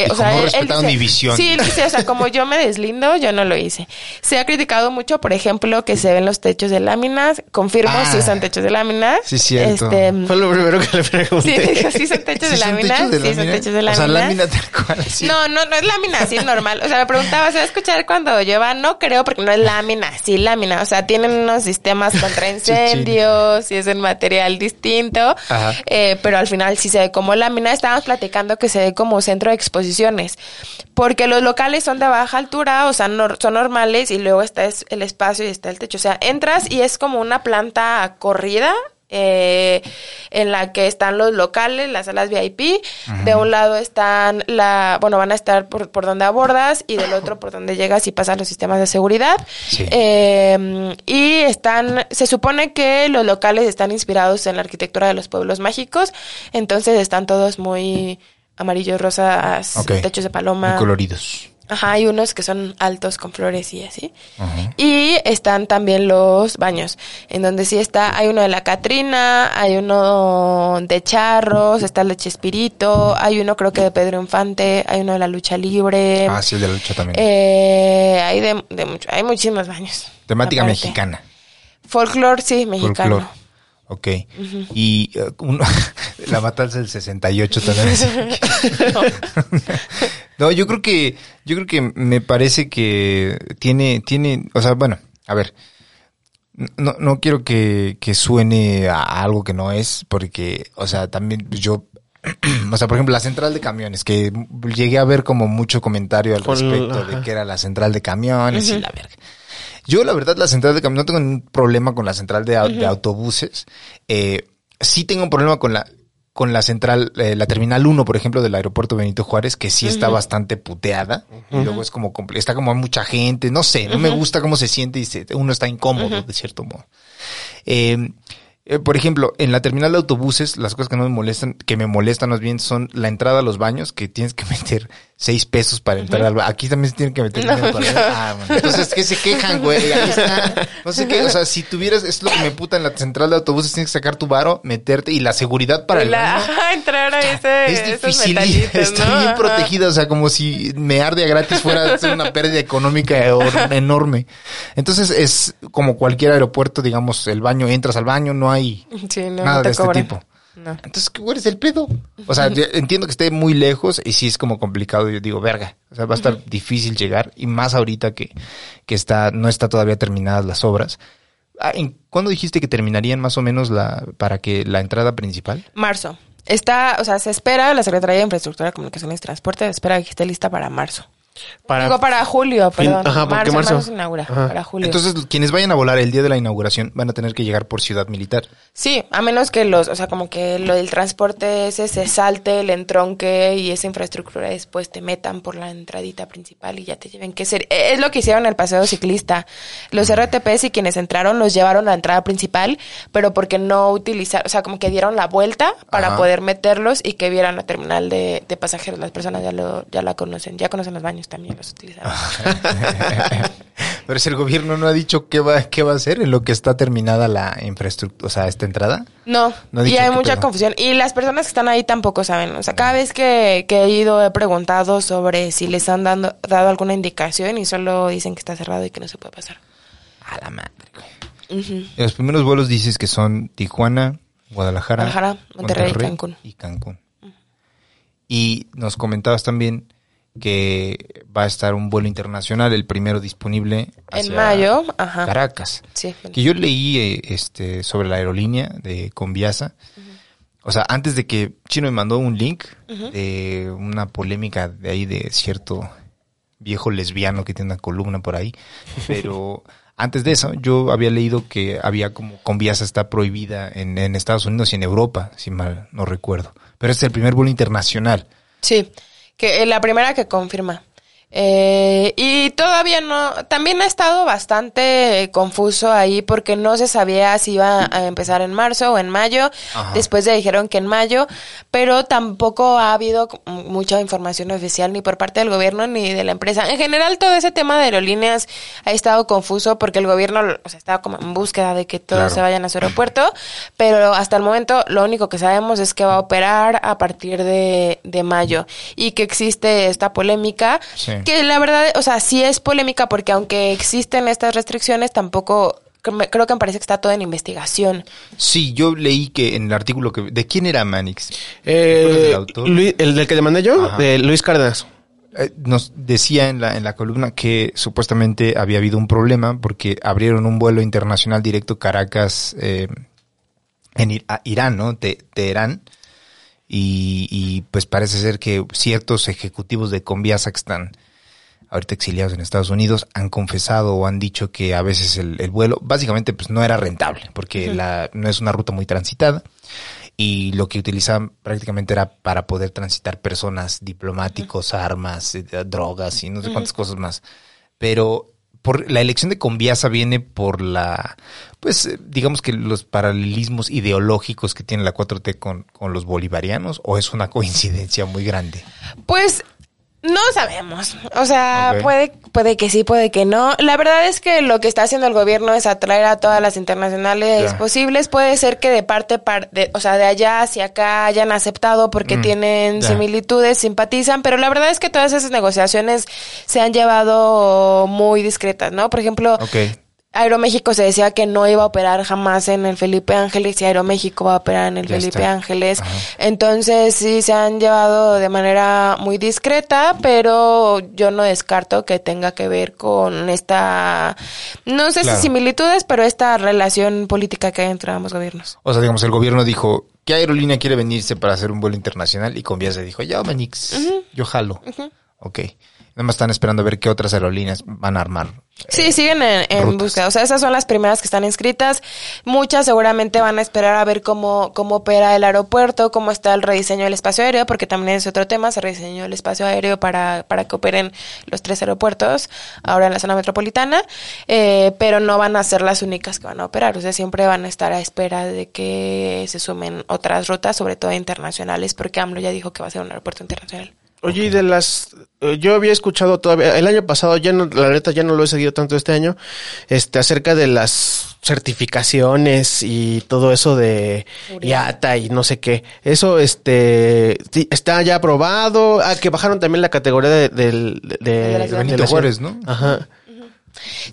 Dijo, no él- él respetaron dice- mi visión. Sí, él dice, o sea, como yo me deslindo, yo no lo hice. Se ha criticado mucho, por ejemplo, que se ven los techos de láminas. Confirmo Ah. si usan techos de láminas. Sí, cierto. Este, Fue lo primero que le sí, pregunté. dijo, sí son techos ¿Sí de láminas. techos de Sí son techos de O sea, láminas. lámina tal cual, así. No, no, no es lámina así normal. O sea, me preguntaba, ¿se va a escuchar cuando llueva? No creo, porque no es lámina, sí lámina. O sea, tienen unos sistemas contra incendios y es un material distinto. Ajá. Eh, pero al final sí se ve como lámina. Estábamos platicando que se ve como centro de exposiciones. Porque los locales son de baja altura, o sea, son normales y luego está es- el espacio y está el techo. O sea, entras y es como una planta corrida. Eh, en la que están los locales, las salas VIP. De un lado están la, bueno, van a estar por, por donde abordas y del otro por donde llegas y pasan los sistemas de seguridad. Sí. Eh, y están, se supone que los locales están inspirados en la arquitectura de los pueblos mágicos, entonces están todos muy amarillos, rosas, techos de paloma. Muy coloridos. Ajá, hay unos que son altos con flores y así. Ajá. Y están también los baños, en donde sí está, hay uno de la Catrina, hay uno de Charros, está el de Chespirito, hay uno creo que de Pedro Infante, hay uno de la lucha libre. Ah, sí, de la lucha también. Eh, hay de, de mucho, hay muchísimos baños. Temática aparte. mexicana. Folclore, sí, mexicano. Folclor. Ok. Y eh, uno- la matanza del 68 también. no, yo creo que, yo creo que me parece que tiene, tiene, o sea, bueno, a ver, no, no quiero que, que suene a algo que no es, porque, o sea, también yo, o sea, por ejemplo, la central de camiones, que llegué a ver como mucho comentario al respecto de que era la central de camiones y la verga. Yo, la verdad, la central de camiones, no tengo ningún problema con la central de, au- de autobuses. Eh, sí tengo un problema con la con la central, eh, la terminal 1, por ejemplo, del aeropuerto Benito Juárez, que sí está bastante puteada. Y luego es como, está como mucha gente, no sé, no me gusta cómo se siente y se- uno está incómodo, de cierto modo. Eh, eh, por ejemplo, en la terminal de autobuses, las cosas que no me molestan, que me molestan más bien son la entrada a los baños, que tienes que meter seis pesos para entrar al baño. Aquí también se tienen que meter No, dinero para no. Ah, bueno. Entonces, ¿qué se quejan, güey? Ahí está. No sé qué, o sea, si tuvieras, es lo que me puta en la central de autobuses, tienes que sacar tu varo, meterte y la seguridad para el baño. entrar a ese, Es difícil, está ¿no? bien protegida, o sea, como si me arde a gratis fuera a ser una pérdida económica or- enorme. Entonces es como cualquier aeropuerto, digamos, el baño, entras al baño, no hay Sí, no, nada de este tipo. No. Entonces, ¿cuál es el pedo? O sea, entiendo que esté muy lejos y sí es como complicado. Yo digo, verga, o sea, va a estar difícil llegar y más ahorita que, que está, no está todavía terminadas las obras. Ah, ¿en- ¿Cuándo dijiste que terminarían más o menos la, para que la entrada principal? Marzo. Está, o sea, se espera, la Secretaría de Infraestructura, Comunicaciones y Transporte espera que esté lista para marzo. Para, Digo, para julio, Fin- perdón. ajá, ¿por qué marzo, marzo? se inaugura, Ajá. para julio. Entonces, quienes vayan a volar el día de la inauguración van a tener que llegar por Ciudad Militar. Sí, a menos que los, o sea, como que lo del transporte ese se salte, el entronque y esa infraestructura después te metan por la entradita principal y ya te lleven que ser. Es lo que hicieron el paseo ciclista. Los RTPs y quienes entraron los llevaron a la entrada principal, pero porque no utilizaron, o sea, como que dieron la vuelta para Ajá. poder meterlos y que vieran la terminal de, de pasajeros. Las personas ya lo, ya la conocen, ya conocen los baños también, los utilizaron. Pero si el gobierno no ha dicho qué va, qué va a hacer en lo que está terminada la infraestructura, o sea, esta entrada. No, y hay mucha pedo. confusión. Y las personas que están ahí tampoco saben. O sea, cada vez que, que he ido he preguntado sobre si les han dando, dado alguna indicación y solo dicen que está cerrado y que no se puede pasar. A la madre. Los primeros vuelos dices que son Tijuana, Guadalajara, Guadalajara, Monterrey y Cancún. Y Cancún. Y nos comentabas también que va a estar un vuelo internacional, el primero disponible En mayo, ajá. Caracas. Sí. Que yo leí eh, este sobre la aerolínea de Conviasa. O sea, antes de que Chino me mandó un link de una polémica de ahí de cierto viejo lesbiano que tiene una columna por ahí. Pero antes de eso, yo había leído que había como Conviasa está prohibida en, en Estados Unidos y en Europa, si mal no recuerdo. Pero este es el primer vuelo internacional. Sí, que eh, la primera que confirma. Eh, y todavía no, también ha estado bastante confuso ahí porque no se sabía si iba a empezar en marzo o en mayo. Ajá. Después le dijeron que en mayo, pero tampoco ha habido mucha información oficial ni por parte del gobierno ni de la empresa. En general, todo ese tema de aerolíneas ha estado confuso porque el gobierno o sea, estaba como en búsqueda de que todos Claro. se vayan a su aeropuerto, pero hasta el momento lo único que sabemos es que va a operar a partir de, de mayo y que existe esta polémica, Sí. Que la verdad, o sea, sí es polémica porque aunque existen estas restricciones, tampoco creo que me parece que está todo en investigación. Sí, yo leí que en el artículo que... ¿De quién era Manix? Eh, ¿Recuerdas el autor? Luis- el del que demandé yo, Ajá. de Luis Cárdenas. Eh, nos decía en la, en la columna que supuestamente había habido un problema porque abrieron un vuelo internacional directo Caracas eh, en Ir- a Irán, ¿no? Te- Teherán. Y, y, pues parece ser que ciertos ejecutivos de Conviasa que están ahorita exiliados en Estados Unidos han confesado o han dicho que a veces el, el vuelo básicamente pues no era rentable porque la, no es una ruta muy transitada y lo que utilizaban prácticamente era para poder transitar personas, diplomáticos, armas, eh, drogas y no sé cuántas cosas más. Pero por la elección de Conviasa viene por la, pues eh, digamos que los paralelismos ideológicos que tiene la 4T con, con los bolivarianos o es una coincidencia muy grande. Pues no sabemos. O sea, puede, puede que sí, puede que no. La verdad es que lo que está haciendo el gobierno es atraer a todas las internacionales posibles. Puede ser que de parte, par- de, o sea, de allá hacia acá hayan aceptado porque Mm, tienen similitudes, simpatizan, pero la verdad es que todas esas negociaciones se han llevado muy discretas, ¿no? Por ejemplo. Aeroméxico se decía que no iba a operar jamás en el Felipe Ángeles y Aeroméxico va a operar en el Ya Felipe está. Ángeles. Ajá. Entonces sí se han llevado de manera muy discreta, pero yo no descarto que tenga que ver con esta, no sé Claro. si similitudes, pero esta relación política que hay entre ambos gobiernos. O sea, digamos, el gobierno dijo, ¿qué aerolínea quiere venirse para hacer un vuelo internacional? Y Conviasa dijo, ya, Manix, yo jalo. Ok. Nada más están esperando a ver qué otras aerolíneas van a armar. Sí, siguen en, en búsqueda. O sea, esas son las primeras que están inscritas. Muchas seguramente van a esperar a ver cómo, cómo opera el aeropuerto, cómo está el rediseño del espacio aéreo, porque también es otro tema, se rediseñó el espacio aéreo para, para que operen los tres aeropuertos ahora en la zona metropolitana, eh, pero no van a ser las únicas que van a operar. O sea, siempre van a estar a espera de que se sumen otras rutas, sobre todo internacionales, porque AMLO ya dijo que va a ser un aeropuerto internacional. Oye, y de las... eh, Yo había escuchado todavía, el año pasado, ya no, la neta ya no lo he seguido tanto este año, este, acerca de las certificaciones y todo eso de IATA y no sé qué. Eso, este, está ya aprobado. Ah, que bajaron también la categoría de, del- de, De de. Benito. Juárez, ¿no? Ajá.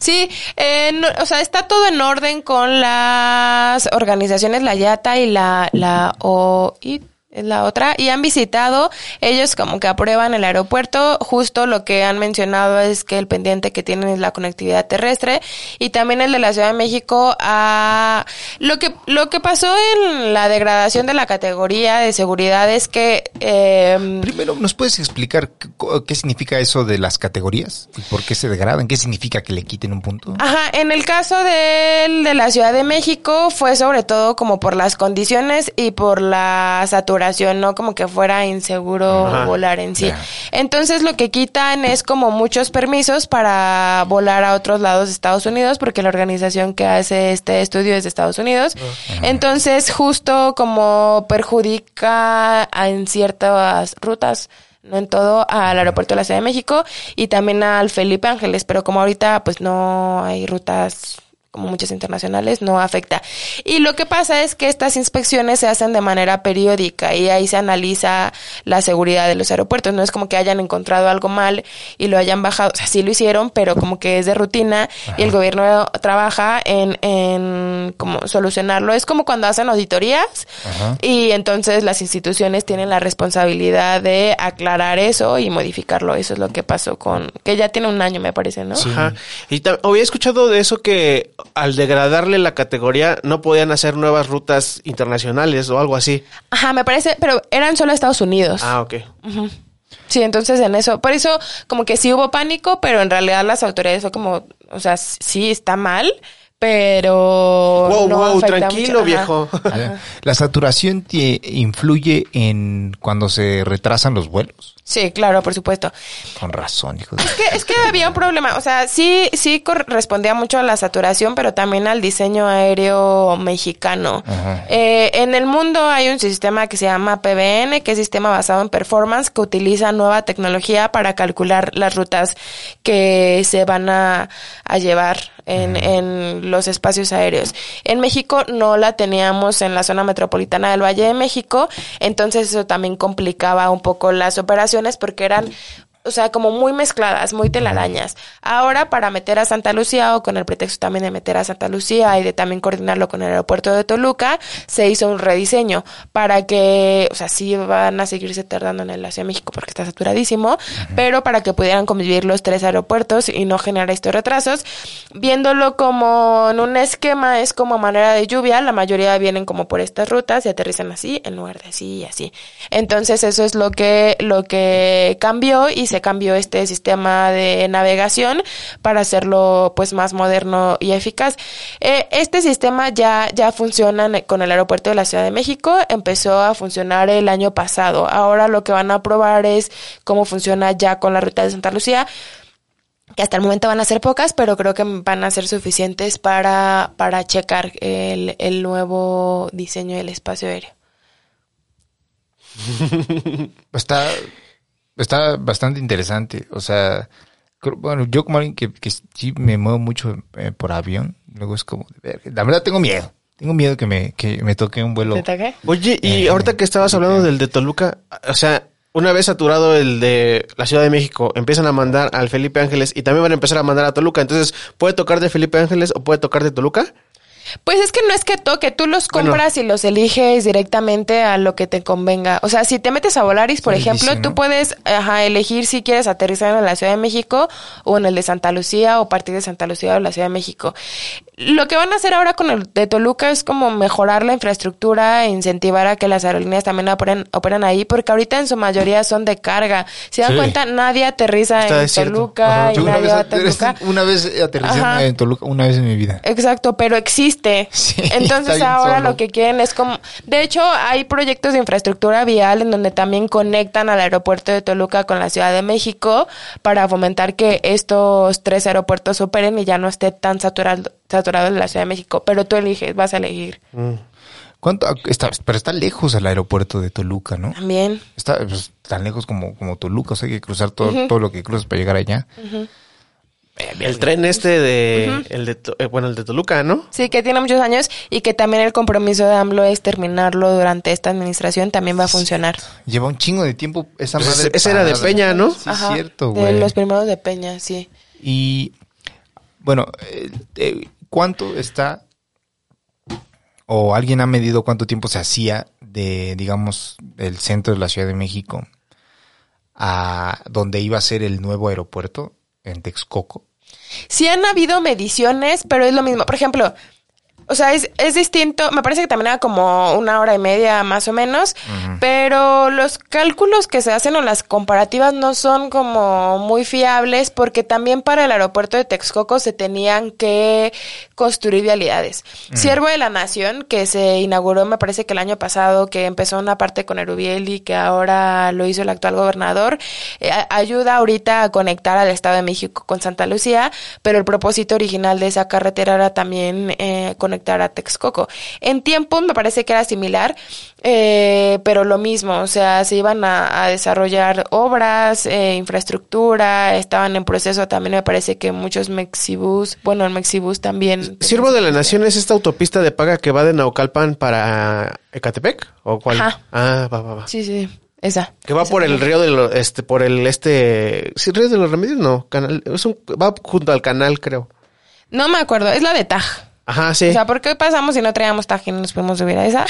Sí, eh, no- o sea, está todo en orden con las organizaciones, la YATA y la, la OIT. Es la otra, y han visitado, ellos como que aprueban el aeropuerto, justo lo que han mencionado es que el pendiente que tienen es la conectividad terrestre, y también el de la Ciudad de México, a lo que, lo que pasó en la degradación de la categoría de seguridad es que, eh, Primero, ¿nos puedes explicar qué, qué significa eso de las categorías? ¿Y por qué se degradan? ¿Qué significa que le quiten un punto? Ajá, en el caso del de la Ciudad de México fue sobre todo como por las condiciones y por la saturación, no como que fuera inseguro Ajá. volar en sí. Entonces lo que quitan es como muchos permisos para volar a otros lados de Estados Unidos porque la organización que hace este estudio es de Estados Unidos. Entonces justo como perjudica a- en ciertas rutas no en todo, al aeropuerto de la Ciudad de México y también al Felipe Ángeles, pero como ahorita pues no hay rutas como muchas internacionales, no afecta. Y lo que pasa es que estas inspecciones se hacen de manera periódica y ahí se analiza la seguridad de los aeropuertos. No es como que hayan encontrado algo mal y lo hayan bajado. O sea, sí lo hicieron, pero como que es de rutina y el gobierno trabaja en, en como solucionarlo. Es como cuando hacen auditorías Ajá. y entonces las instituciones tienen la responsabilidad de aclarar eso y modificarlo. Eso es lo que pasó con, que ya tiene un año me parece, ¿no? Ajá. Y había escuchado de eso que al degradarle la categoría no podían hacer nuevas rutas internacionales o algo así. Ajá, me parece, pero eran solo Estados Unidos. Ah, ok. Sí, entonces en eso, por eso como que sí hubo pánico, pero en realidad las autoridades fue como, o sea, sí está mal, pero Wow, no wow, tranquilo, mucho. Ajá. viejo. ¿La saturación te influye en cuando se retrasan los vuelos? Sí, claro, por supuesto. Con razón, hijo de... Es que, es que había un problema, o sea, sí, sí correspondía mucho a la saturación, pero también al diseño aéreo mexicano. Eh, en el mundo hay un sistema que se llama PBN, que es sistema basado en performance, que utiliza nueva tecnología para calcular las rutas que se van a, a llevar en, en los espacios aéreos. En México no la teníamos en la zona metropolitana del Valle de México, entonces eso también complicaba un poco las operaciones porque eran o sea, como muy mezcladas, muy telarañas. Ahora, para meter a Santa Lucía, o con el pretexto también de meter a Santa Lucía y de también coordinarlo con el aeropuerto de Toluca, se hizo un rediseño para que, o sea, sí van a seguirse tardando en Ciudad de México porque está saturadísimo, pero para que pudieran convivir los tres aeropuertos y no generar estos retrasos. Viéndolo como en un esquema, es como manera de lluvia, la mayoría vienen como por estas rutas y aterrizan así, en lugar de así y así. Entonces, eso es lo que, lo que cambió y se cambió este sistema de navegación para hacerlo pues más moderno y eficaz. Eh, este sistema ya, ya funciona con el aeropuerto de la Ciudad de México, empezó a funcionar el año pasado. Ahora lo que van a probar es cómo funciona ya con la ruta de Santa Lucía que hasta el momento van a ser pocas, pero creo que van a ser suficientes para, para checar el, el nuevo diseño del espacio aéreo. Está, está bastante interesante. O sea, creo- bueno, yo como alguien que, que sí me muevo mucho eh, por avión, luego es como, la verdad tengo miedo. Tengo miedo que me, que me toque un vuelo. ¿Te toqué? Oye, y Eh, ahorita que estabas hablando del de Toluca, o sea, una vez saturado el de la Ciudad de México, empiezan a mandar al Felipe Ángeles y también van a empezar a mandar a Toluca. Entonces, ¿puede tocar de Felipe Ángeles o puede tocar de Toluca? Pues es que no es que toque, tú los Bueno. compras y los eliges directamente a lo que te convenga. O sea, si te metes a Volaris, por ejemplo, tú puedes ajá, elegir si quieres aterrizar en la Ciudad de México o en el de Santa Lucía o partir de Santa Lucía o la Ciudad de México. Lo que van a hacer ahora con el de Toluca es como mejorar la infraestructura e incentivar a que las aerolíneas también operen, operan ahí, porque ahorita en su mayoría son de carga. Si dan Sí. cuenta, nadie aterriza Está en. Toluca y Yo una nadie vez, va a Toluca. una vez aterricé Ajá. en Toluca, una vez en mi vida. Exacto, pero existe. Sí, Entonces ahora solo. lo que quieren es como... De hecho, hay proyectos de infraestructura vial en donde también conectan al aeropuerto de Toluca con la Ciudad de México para fomentar que estos tres aeropuertos operen y ya no esté tan saturado, saturado en la Ciudad de México. Pero tú eliges, vas a elegir. Mm. ¿Cuánto? Está, pero está lejos el aeropuerto de Toluca, ¿no? También. Está pues, tan lejos como, como Toluca, o sea, hay que cruzar todo, todo lo que cruzas para llegar allá. El tren este de, el de, eh, bueno, el de Toluca, ¿no? Sí, que tiene muchos años y que también el compromiso de AMLO es terminarlo durante esta administración, también va a funcionar. Lleva un chingo de tiempo esa Pues madre. ese- era de. Peña, ¿no? Sí, Ajá, cierto, De güey. los primeros de Peña, sí. Y bueno, eh, eh, ¿cuánto está o alguien ha medido cuánto tiempo se hacía de, digamos, el centro de la Ciudad de México a donde iba a ser el nuevo aeropuerto en Texcoco? Sí han habido mediciones, pero es lo mismo. Por ejemplo, o sea, es, es distinto. Me parece que también era como una hora y media más o menos. Pero los cálculos que se hacen o las comparativas no son como muy fiables porque también para el aeropuerto de Texcoco se tenían que construir vialidades. Siervo de la Nación, que se inauguró me parece que el año pasado, que empezó una parte con Erubiel y que ahora lo hizo el actual gobernador, eh, ayuda ahorita a conectar al Estado de México con Santa Lucía, pero el propósito original de esa carretera era también eh, conectar a Texcoco. En tiempo me parece que era similar, eh, pero lo mismo, o sea, se iban a, a desarrollar obras, eh, infraestructura, estaban en proceso también me parece que muchos Mexibus, bueno, el Mexibus también. Siervo de la Nación es esta autopista de paga que va de Naucalpan para Ecatepec o cuál? Ajá. Ah, va, va, va. Sí, sí, esa. Que va Esa por el río de los, este, por el este, sí, río de los remedios, no, canal, es un, va junto al canal, creo. No me acuerdo, es la de Taj. Ajá, sí. O sea, ¿por qué pasamos si no traíamos Taj y no nos pudimos subir a esa?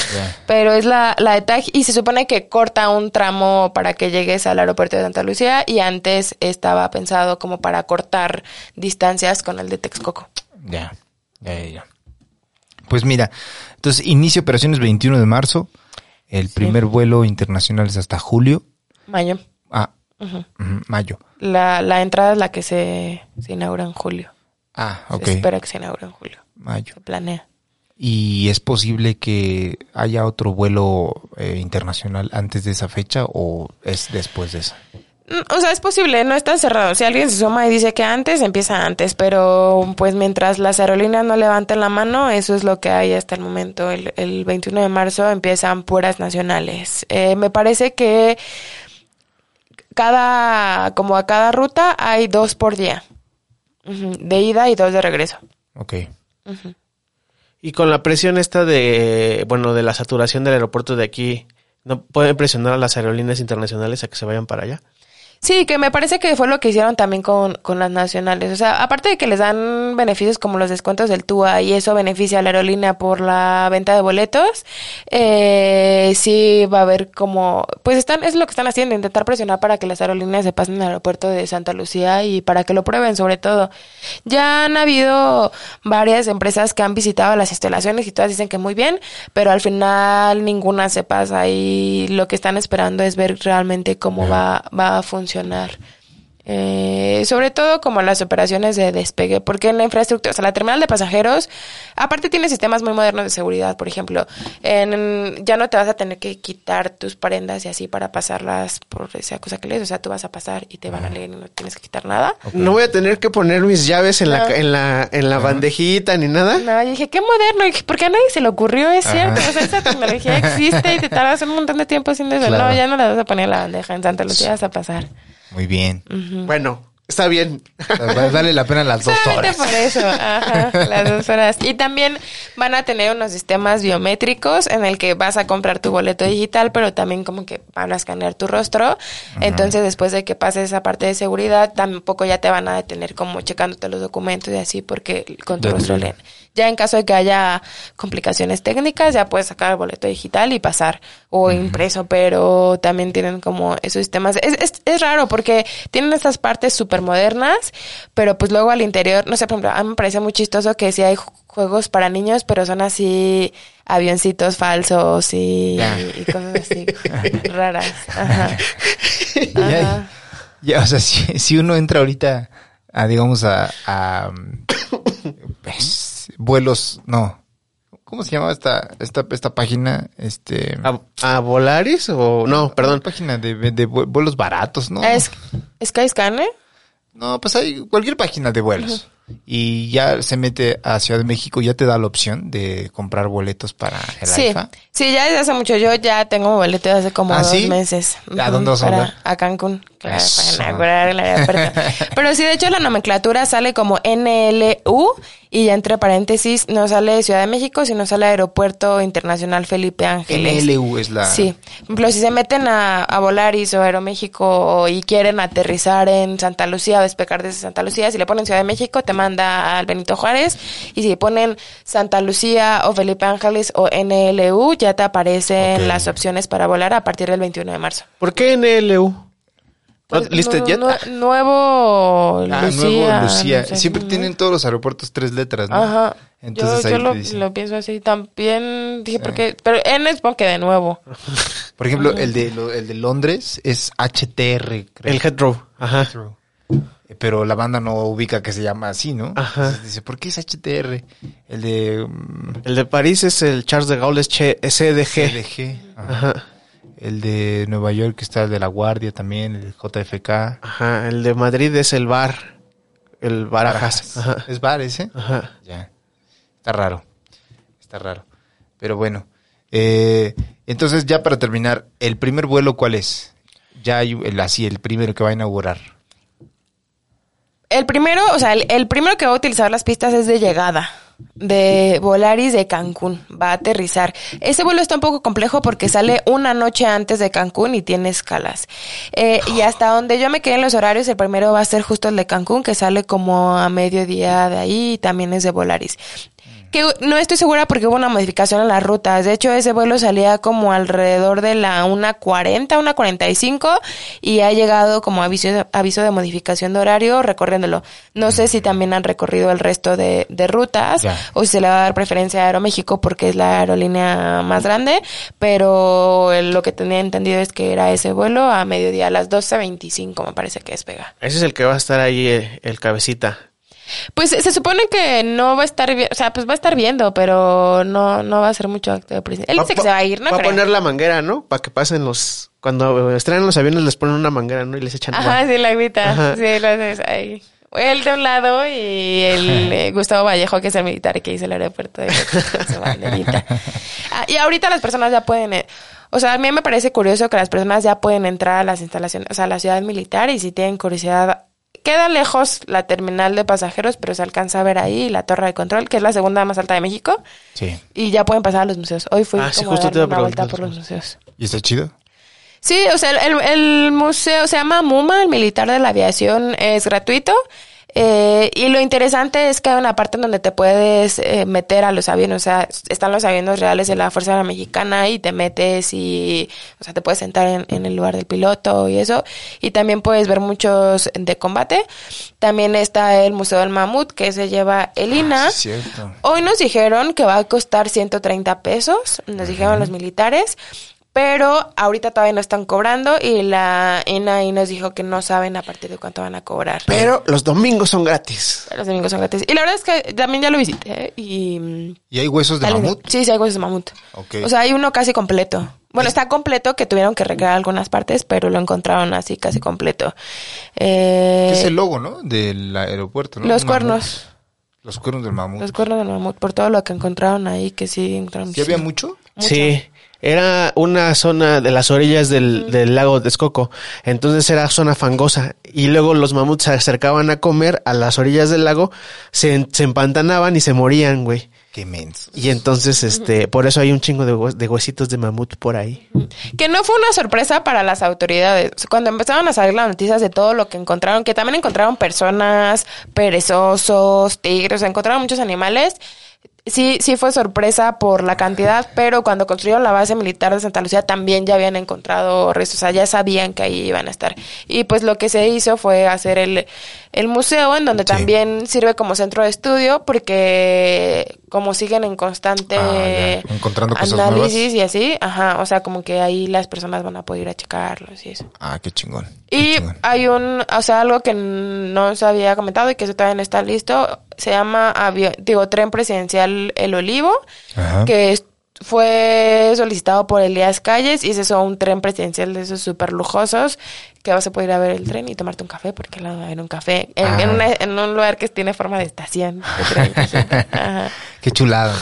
Pero es la, la de Taj y se supone que corta un tramo para que llegues al aeropuerto de Santa Lucía y antes estaba pensado como para cortar distancias con el de Texcoco. Ya, ya, ya, ya. Pues mira, entonces inicia operaciones 21 de marzo. El primer vuelo internacional es hasta julio. Mayo. Ah, mayo. La, la entrada es la que se, se inaugura en julio. Ah, Se ok. espera que se inaugure en julio. Mayo. Se planea. ¿Y es posible que haya otro vuelo eh, internacional antes de esa fecha o es después de esa? Mm, O sea, es posible, no está cerrado. Si alguien se suma y dice que antes, empieza antes. Pero pues mientras las aerolíneas no levanten la mano, eso es lo que hay hasta el momento. El, el 21 de marzo empiezan puras nacionales. Eh, me parece que cada, como a cada ruta, hay dos por día. De ida y dos de regreso. Ok. Y con la presión esta de, bueno, de la saturación del aeropuerto de aquí, ¿no pueden presionar a las aerolíneas internacionales a que se vayan para allá? Sí, que me parece que fue lo que hicieron también con, con las nacionales. O sea, aparte de que les dan beneficios como los descuentos del TUA y eso beneficia a la aerolínea por la venta de boletos, eh, sí va a haber como, pues están, es lo que están haciendo, intentar presionar para que las aerolíneas se pasen al aeropuerto de Santa Lucía y para que lo prueben sobre todo. Ya han habido varias empresas que han visitado las instalaciones y todas dicen que muy bien, pero al final ninguna se pasa y lo que están esperando es ver realmente cómo va, va a funcionar funcionar. Eh, sobre todo como las operaciones de despegue, porque en la infraestructura, o sea, la terminal de pasajeros, aparte tiene sistemas muy modernos de seguridad, por ejemplo, en, ya no te vas a tener que quitar tus prendas y así para pasarlas por esa cosa que lees, o sea, tú vas a pasar y te van a leer y no tienes que quitar nada. No voy a tener que poner mis llaves en la, No. en la, en la bandejita ni nada. No, yo dije, qué moderno, y dije, porque a nadie se le ocurrió, es Ajá. cierto, o sea, esa tecnología existe y te tardas un montón de tiempo haciendo eso. Claro. No, ya no la vas a poner en la bandeja, en Santa Lucía vas a pasar. Muy bien. Bueno, está bien. Vale la pena las dos horas. por eso, ajá, las dos horas. Y también van a tener unos sistemas biométricos en el que vas a comprar tu boleto digital, pero también como que van a escanear tu rostro. Entonces, después de que pases esa parte de seguridad, tampoco ya te van a detener como checándote los documentos y así, porque con tu rostro leen. Ya en caso de que haya complicaciones técnicas, ya puedes sacar el boleto digital y pasar o impreso, pero también tienen como esos sistemas. Es, es, es raro porque tienen estas partes súper modernas, pero pues luego al interior, no sé, por ejemplo, a mí me parece muy chistoso que si hay ju- juegos para niños, pero son así avioncitos falsos y, y cosas así raras. Ajá. Ya, Ajá. ya, o sea, si, si uno entra ahorita a, digamos, a, a, pues, vuelos, no. ¿Cómo se llama esta, esta, esta página? Este. ¿A, a Volaris o no? Perdón. Una página de, de vu- vuelos baratos, ¿no? Es Skyscanner. No, pues hay cualquier página de vuelos. Y ya se mete a Ciudad de México, ya te da la opción de comprar boletos para el Sí, AIFA. sí, ya desde hace mucho. Yo ya tengo boleto desde hace como ¿Ah, dos sí? meses. ¿A dónde vas a para-? A Cancún. Pero sí, de hecho, la nomenclatura sale como NLU y ya entre paréntesis no sale Ciudad de México, sino sale Aeropuerto Internacional Felipe Ángeles. NLU es la... Sí, por ejemplo, si se meten a, a Volaris o Aeroméxico y quieren aterrizar en Santa Lucía o despegar desde Santa Lucía, si le ponen Ciudad de México te manda al Benito Juárez y si ponen Santa Lucía o Felipe Ángeles o NLU ya te aparecen Ok. las opciones para volar a partir del 21 de marzo. ¿Por qué NLU? Pues, ¿No- ¿Listed Jet? nu- nuevo Ah, Lucía. nuevo Lucía. no sé. Siempre tienen todos los aeropuertos tres letras, ¿no? Ajá. Entonces yo ahí yo lo, dicen. lo pienso así también. Dije, porque. Pero N es porque de nuevo. Por ejemplo, el de, lo- el de Londres es HTR, creo. El Heathrow. Ajá. Eh, Pero la banda no ubica que se llama así, ¿no? Ajá. Entonces dice, ¿por qué es HTR? El de mm, El de París es el Charles de Gaulle, es che- SDG. CDG. Ajá. Ajá. El de Nueva York está el de La Guardia también, el JFK. Ajá. El de Madrid es el bar. El Barajas. Ajá. ¿Es bar ese? Ajá. Ya. Está raro. Está raro. Pero bueno. Eh, entonces, ya para terminar, ¿el primer vuelo cuál es? Ya hay el así, el primero que va a inaugurar. El primero, o sea, el, el primero que va a utilizar las pistas es de llegada. De Volaris de Cancún. Va a aterrizar. Ese vuelo está un poco complejo porque sale una noche antes de Cancún y tiene escalas. Eh, y hasta donde yo me quedé en los horarios, el primero va a ser justo el de Cancún, que sale como a mediodía de ahí y también es de Volaris. Que no estoy segura porque hubo una modificación en las rutas. De hecho, ese vuelo salía como alrededor de la 1.40, 1.45 y ha llegado como aviso, aviso de modificación de horario recorriéndolo. No sé si también han recorrido el resto de, de rutas o si se le va a dar preferencia a Aeroméxico porque es la aerolínea más grande, pero lo que tenía entendido es que era ese vuelo a mediodía, a las 12.25 me parece que despega. Ese es el que va a estar ahí, eh, el cabecita. Pues se supone que no va a estar, o sea, pues va a estar viendo, pero no, no va a hacer mucho acto de presencia. Él dice que se va a ir, ¿no? Va a poner la manguera, ¿no? Para que pasen los... Cuando estrenan los aviones les ponen una manguera, ¿no? Y les echan Ajá, agua. sí, la agüita. Ajá. Sí, lo haces ahí. Él de un lado y el eh, Gustavo Vallejo, que es el militar que hizo el aeropuerto de. Ah, y ahorita las personas ya pueden, eh, o sea, a mí me parece curioso que las personas ya pueden entrar a las instalaciones, o sea, a la ciudad militar y si tienen curiosidad, queda lejos la terminal de pasajeros, pero se alcanza a ver ahí la torre de control, que es la segunda más alta de México, Sí. y ya pueden pasar a los museos. Hoy fui Ah, sí, como justo darme iba a una vuelta por los museos. ¿Y está chido? Sí, o sea, el- el museo se llama MUMA, el militar de la aviación, es gratuito. Eh, y lo interesante es que hay una parte en donde te puedes eh, meter a los aviones, o sea, están los aviones reales de la Fuerza Aérea Mexicana y te metes y, o sea, te puedes sentar en, en el lugar del piloto y eso. Y también puedes ver muchos de combate. También está el Museo del Mamut, que se lleva el INA. Ah. Hoy nos dijeron que va a costar 130 pesos, nos dijeron los militares, pero ahorita todavía no están cobrando y la INAI nos dijo que no saben a partir de cuánto van a cobrar. Pero los domingos son gratis. Los domingos son gratis. Y la verdad es que también ya lo visité ¿eh? y... ¿Y hay huesos de dale, mamut? Sí, sí, hay huesos de mamut. Ok. O sea, hay uno casi completo. Bueno, está completo, que tuvieron que recrear algunas partes, pero lo encontraron así casi completo. Eh, es el logo, ¿no? Del aeropuerto, ¿no? los mamut. cuernos. Los cuernos del mamut. Los cuernos del mamut, por todo lo que encontraron ahí, que sí encontraron. ¿Sí había muchísimo. mucho? Sí. Era una zona de las orillas del, del lago de Texcoco. Entonces era zona fangosa. Y luego los mamuts se acercaban a comer a las orillas del lago, se, se empantanaban y se morían, güey. Qué menso. Y entonces, este, por eso hay un chingo de, hue- de huesitos de mamut por ahí. Que no fue una sorpresa para las autoridades. Cuando empezaron a salir las noticias de todo lo que encontraron, que también encontraron personas, perezosos, tigres, encontraron muchos animales. Sí, sí fue sorpresa por la cantidad, pero cuando construyeron la base militar de Santa Lucía también ya habían encontrado restos, o sea, ya sabían que ahí iban a estar. Y pues lo que se hizo fue hacer el, el museo, en donde Sí. también sirve como centro de estudio, porque como siguen en constante Ah, ya. Encontrando cosas análisis nuevas. y así, ajá, o sea, como que ahí las personas van a poder ir a checarlos y eso. Ah, qué chingón. qué Y chingón. hay un, o sea, algo que no se había comentado y que eso todavía no está listo, se llama digo, tren presidencial El Olivo, Ajá. que es- fue solicitado por Elías Calles y es eso, un tren presidencial de esos súper lujosos que vas a poder ir a ver el tren y tomarte un café porque al lado en un café, en, Ah. en, una- en un lugar que tiene forma de estación. de. Qué chulada.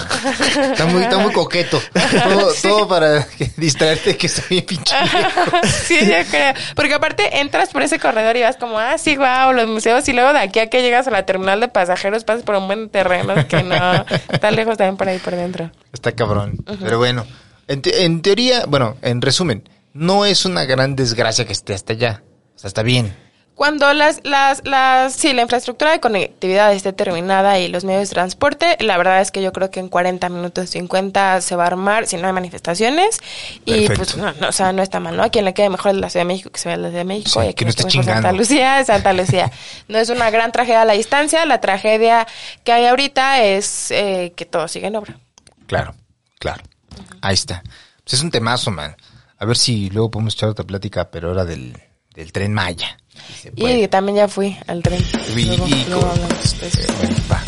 Está muy, está muy coqueto. Todo, todo para distraerte que soy bien pinche sí, yo creo. Porque aparte entras por ese corredor y vas como, ah, sí, wow, los museos. Y luego de aquí a que llegas a la terminal de pasajeros pasas por un buen terreno que no está lejos también por ahí por dentro. Está cabrón. Pero bueno, en, te- en teoría, bueno, en resumen, no es una gran desgracia que esté hasta allá. O sea, está bien. Cuando las, las, las, sí, la infraestructura de conectividad esté terminada y los medios de transporte, la verdad es que yo creo que en 40 minutos, 50 se va a armar si no hay manifestaciones. Y pues, no, no, o sea, no está mal, ¿no? A quien le quede mejor la Ciudad de México, que se vea la Ciudad de México. Sí, y a que quien no esté mejor Santa. Lucía, Santa Lucía. No es una gran tragedia a la distancia, la tragedia que hay ahorita es eh, que todo sigue en obra. Claro, claro. Ahí está. Pues es un temazo, man. A ver si luego podemos echar otra plática, pero ahora del, del tren Maya. Si. Y también ya fui al tren. Luego- luego hablamos. Bueno, va.